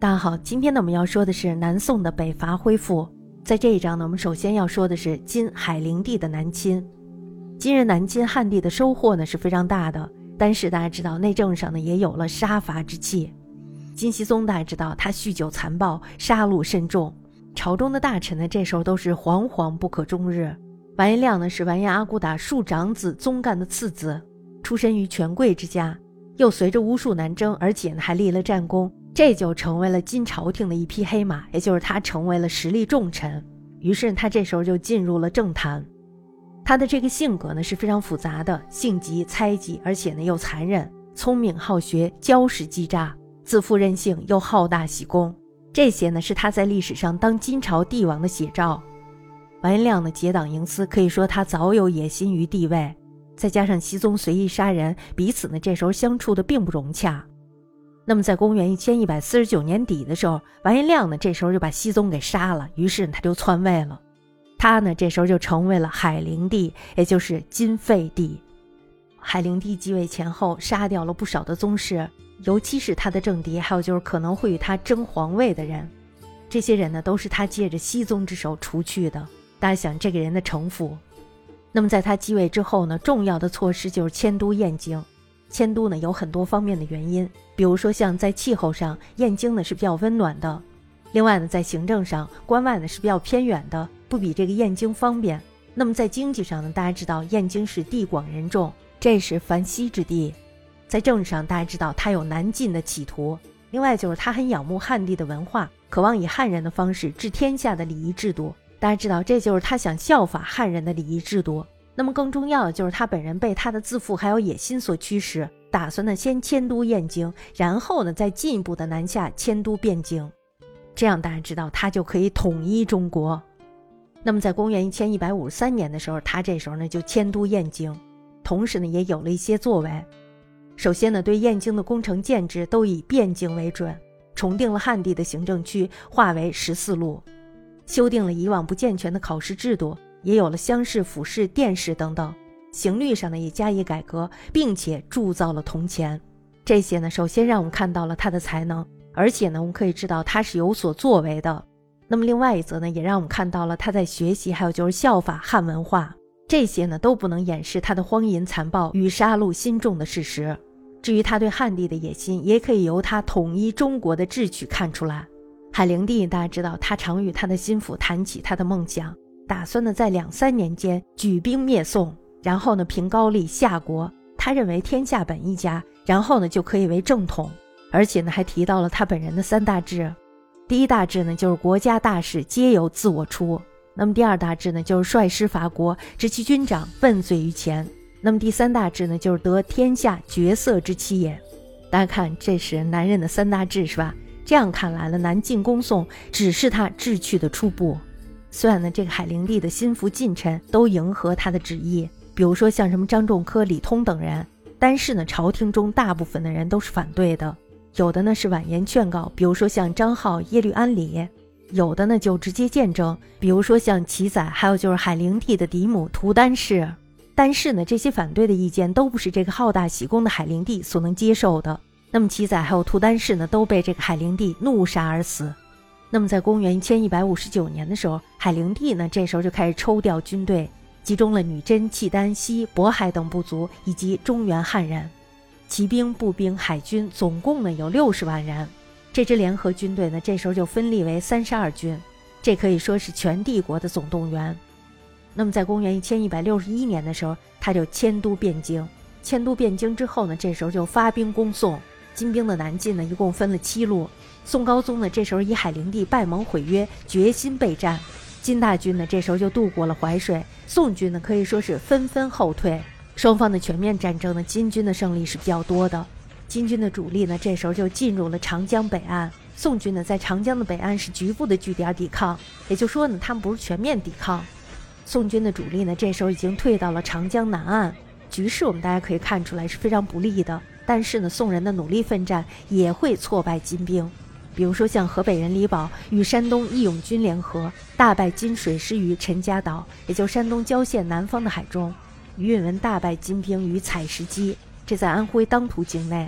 大家好，今天呢我们要说的是南宋的北伐恢复。在这一章呢，我们首先要说的是今海陵地的南侵。今日南侵汉地的收获呢是非常大的，但是大家知道内政上呢也有了杀伐之气。金熙宗大家知道他酗酒残暴，杀戮甚重，朝中的大臣呢这时候都是惶惶不可终日。完颜亮呢是完颜阿骨打庶长子宗干的次子，出身于权贵之家，又随着巫术南征，而且呢还立了战功。这就成为了金朝廷的一匹黑马，也就是他成为了实力重臣。于是他这时候就进入了政坛。他的这个性格呢是非常复杂的，性急、猜忌，而且呢又残忍、聪明、好学、骄识机诈、自负任性，又好大喜功。这些呢是他在历史上当金朝帝王的写照。完颜亮呢结党营私，可以说他早有野心于帝位。再加上熹宗随意杀人，彼此呢这时候相处的并不融洽。那么，在公元一千一百四十九年底的时候，完颜亮呢，这时候就把熹宗给杀了，于是他就篡位了。他呢，这时候就成为了海陵帝，也就是金废帝。海陵帝继位前后，杀掉了不少的宗室，尤其是他的政敌，还有就是可能会与他争皇位的人。这些人呢，都是他借着熹宗之手除去的。大家想，这个人的城府。那么，在他继位之后呢，重要的措施就是迁都燕京。迁都呢有很多方面的原因，比如说像在气候上，燕京呢是比较温暖的；另外呢，在行政上，关外呢是比较偏远的，不比这个燕京方便。那么在经济上呢，大家知道燕京是地广人众，这是繁息之地；在政治上，大家知道他有南进的企图。另外就是他很仰慕汉地的文化，渴望以汉人的方式治天下的礼仪制度。大家知道，这就是他想效法汉人的礼仪制度。那么更重要的就是他本人被他的自负还有野心所驱使，打算呢先迁都燕京，然后呢再进一步的南下迁都汴京，这样大家知道他就可以统一中国。那么在公元一千一百五十三年的时候，他这时候呢就迁都燕京，同时呢也有了一些作为。首先呢对燕京的工程建制都以汴京为准，重定了汉地的行政区，划为十四路，修订了以往不健全的考试制度。也有了乡试、府试、殿试等等，刑律上呢也加以改革，并且铸造了铜钱。这些呢，首先让我们看到了他的才能，而且呢，我们可以知道他是有所作为的。那么，另外一则呢，也让我们看到了他在学习，还有就是效法汉文化。这些呢，都不能掩饰他的荒淫残暴与杀戮心重的事实。至于他对汉地的野心，也可以由他统一中国的智取看出来。海陵帝，大家知道，他常与他的心腹谈起他的梦想。打算呢，在两三年间举兵灭宋，然后呢，平高丽夏国。他认为天下本一家，然后呢，就可以为正统。而且呢，还提到了他本人的三大志。第一大志呢，就是国家大事皆由自我出。那么第二大志呢，就是率师伐国，执其军长，问罪于前。那么第三大志呢，就是得天下绝色之妻也。大家看，这是男人的三大志，是吧？这样看来了，南进攻宋只是他志趣的初步。虽然呢，这个海陵帝的心腹近臣都迎合他的旨意，比如说像什么张仲科、李通等人，但是呢，朝廷中大部分的人都是反对的。有的呢是婉言劝告，比如说像张浩、耶律安里；有的呢就直接谏争，比如说像齐载，还有就是海陵帝的嫡母图丹氏。但是呢，这些反对的意见都不是这个好大喜功的海陵帝所能接受的。那么齐载还有图丹氏呢，都被这个海陵帝怒杀而死。那么，在公元一千一百五十九年的时候，海陵帝呢，这时候就开始抽调军队，集中了女真、契丹、西、渤海等部族以及中原汉人，骑兵、步兵、海军，总共呢有六十万人。这支联合军队呢，这时候就分立为三十二军，这可以说是全帝国的总动员。那么，在公元一千一百六十一年的时候，他就迁都汴京。迁都汴京之后呢，这时候就发兵攻宋。金兵的南进呢，一共分了七路。宋高宗呢，这时候以海陵帝拜盟毁约，决心备战。金大军呢，这时候就渡过了淮水。宋军呢，可以说是纷纷后退。双方的全面战争呢，金军的胜利是比较多的。金军的主力呢，这时候就进入了长江北岸。宋军呢，在长江的北岸是局部的据点抵抗，也就说呢，他们不是全面抵抗。宋军的主力呢，这时候已经退到了长江南岸，局势我们大家可以看出来是非常不利的。但是呢，宋人的努力奋战也会挫败金兵。比如说，像河北人李宝与山东义勇军联合，大败金水师于陈家岛，也就山东郊县南方的海中；于允文大败金兵于采石矶，这在安徽当涂境内。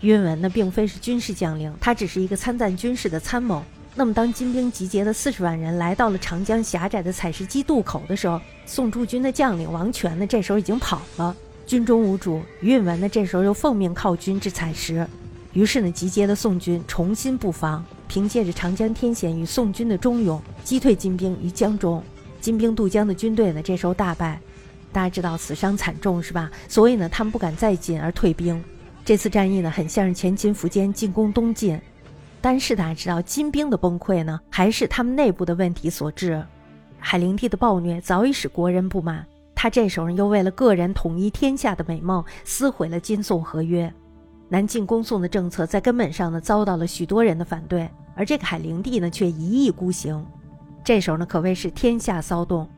于允文呢，并非是军事将领，他只是一个参赞军事的参谋。那么，当金兵集结的四十万人来到了长江狭窄的采石矶渡口的时候，宋驻军的将领王权呢，这时候已经跑了，军中无主。于允文呢，这时候又奉命靠军至采石，于是呢，集结的宋军重新布防，凭借着长江天险与宋军的忠勇，击退金兵于江中。金兵渡江的军队呢，这时候大败，大家知道死伤惨重是吧？所以呢，他们不敢再进而退兵。这次战役呢，很像是前秦苻坚进攻东晋。但是大家知道，金兵的崩溃呢，还是他们内部的问题所致。海陵帝的暴虐早已使国人不满，他这时候又为了个人统一天下的美梦，撕毁了金宋合约。南进攻宋的政策在根本上呢，遭到了许多人的反对，而这个海陵帝呢，却一意孤行。这时候呢，可谓是天下骚动。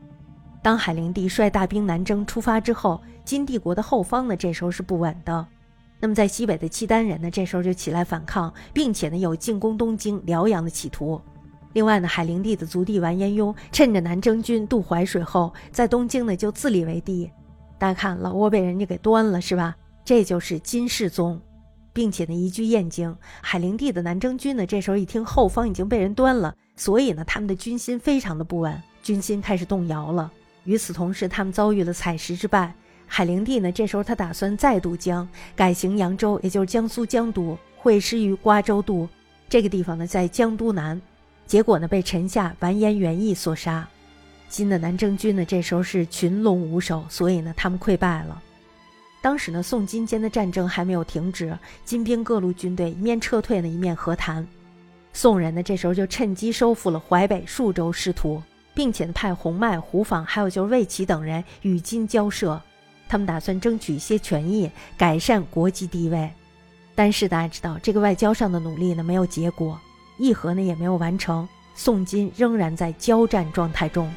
当海陵帝率大兵南征出发之后，金帝国的后方呢，这时候是不稳的。那么，在西北的契丹人呢，这时候就起来反抗，并且呢有进攻东京、辽阳的企图。另外呢，海陵帝的族弟完颜雍趁着南征军渡淮水后，在东京呢就自立为帝。大家看，老窝被人家给端了，是吧？这就是金世宗，并且呢移居燕京。海陵帝的南征军呢，这时候一听后方已经被人端了，所以呢他们的军心非常的不稳，军心开始动摇了。与此同时，他们遭遇了采石之败。海陵帝呢，这时候他打算再渡江，改行扬州，也就是江苏江都，会师于瓜州渡。这个地方呢，在江都南。结果呢，被臣下完颜元义所杀。金的南征军呢，这时候是群龙无首，所以呢，他们溃败了。当时呢，宋金间的战争还没有停止，金兵各路军队一面撤退呢，一面和谈。宋人呢，这时候就趁机收复了淮北数州失土，并且派洪迈、胡昉，还有就是魏齐等人与金交涉。他们打算争取一些权益，改善国际地位，但是大家知道，这个外交上的努力呢没有结果，议和呢也没有完成，宋金仍然在交战状态中。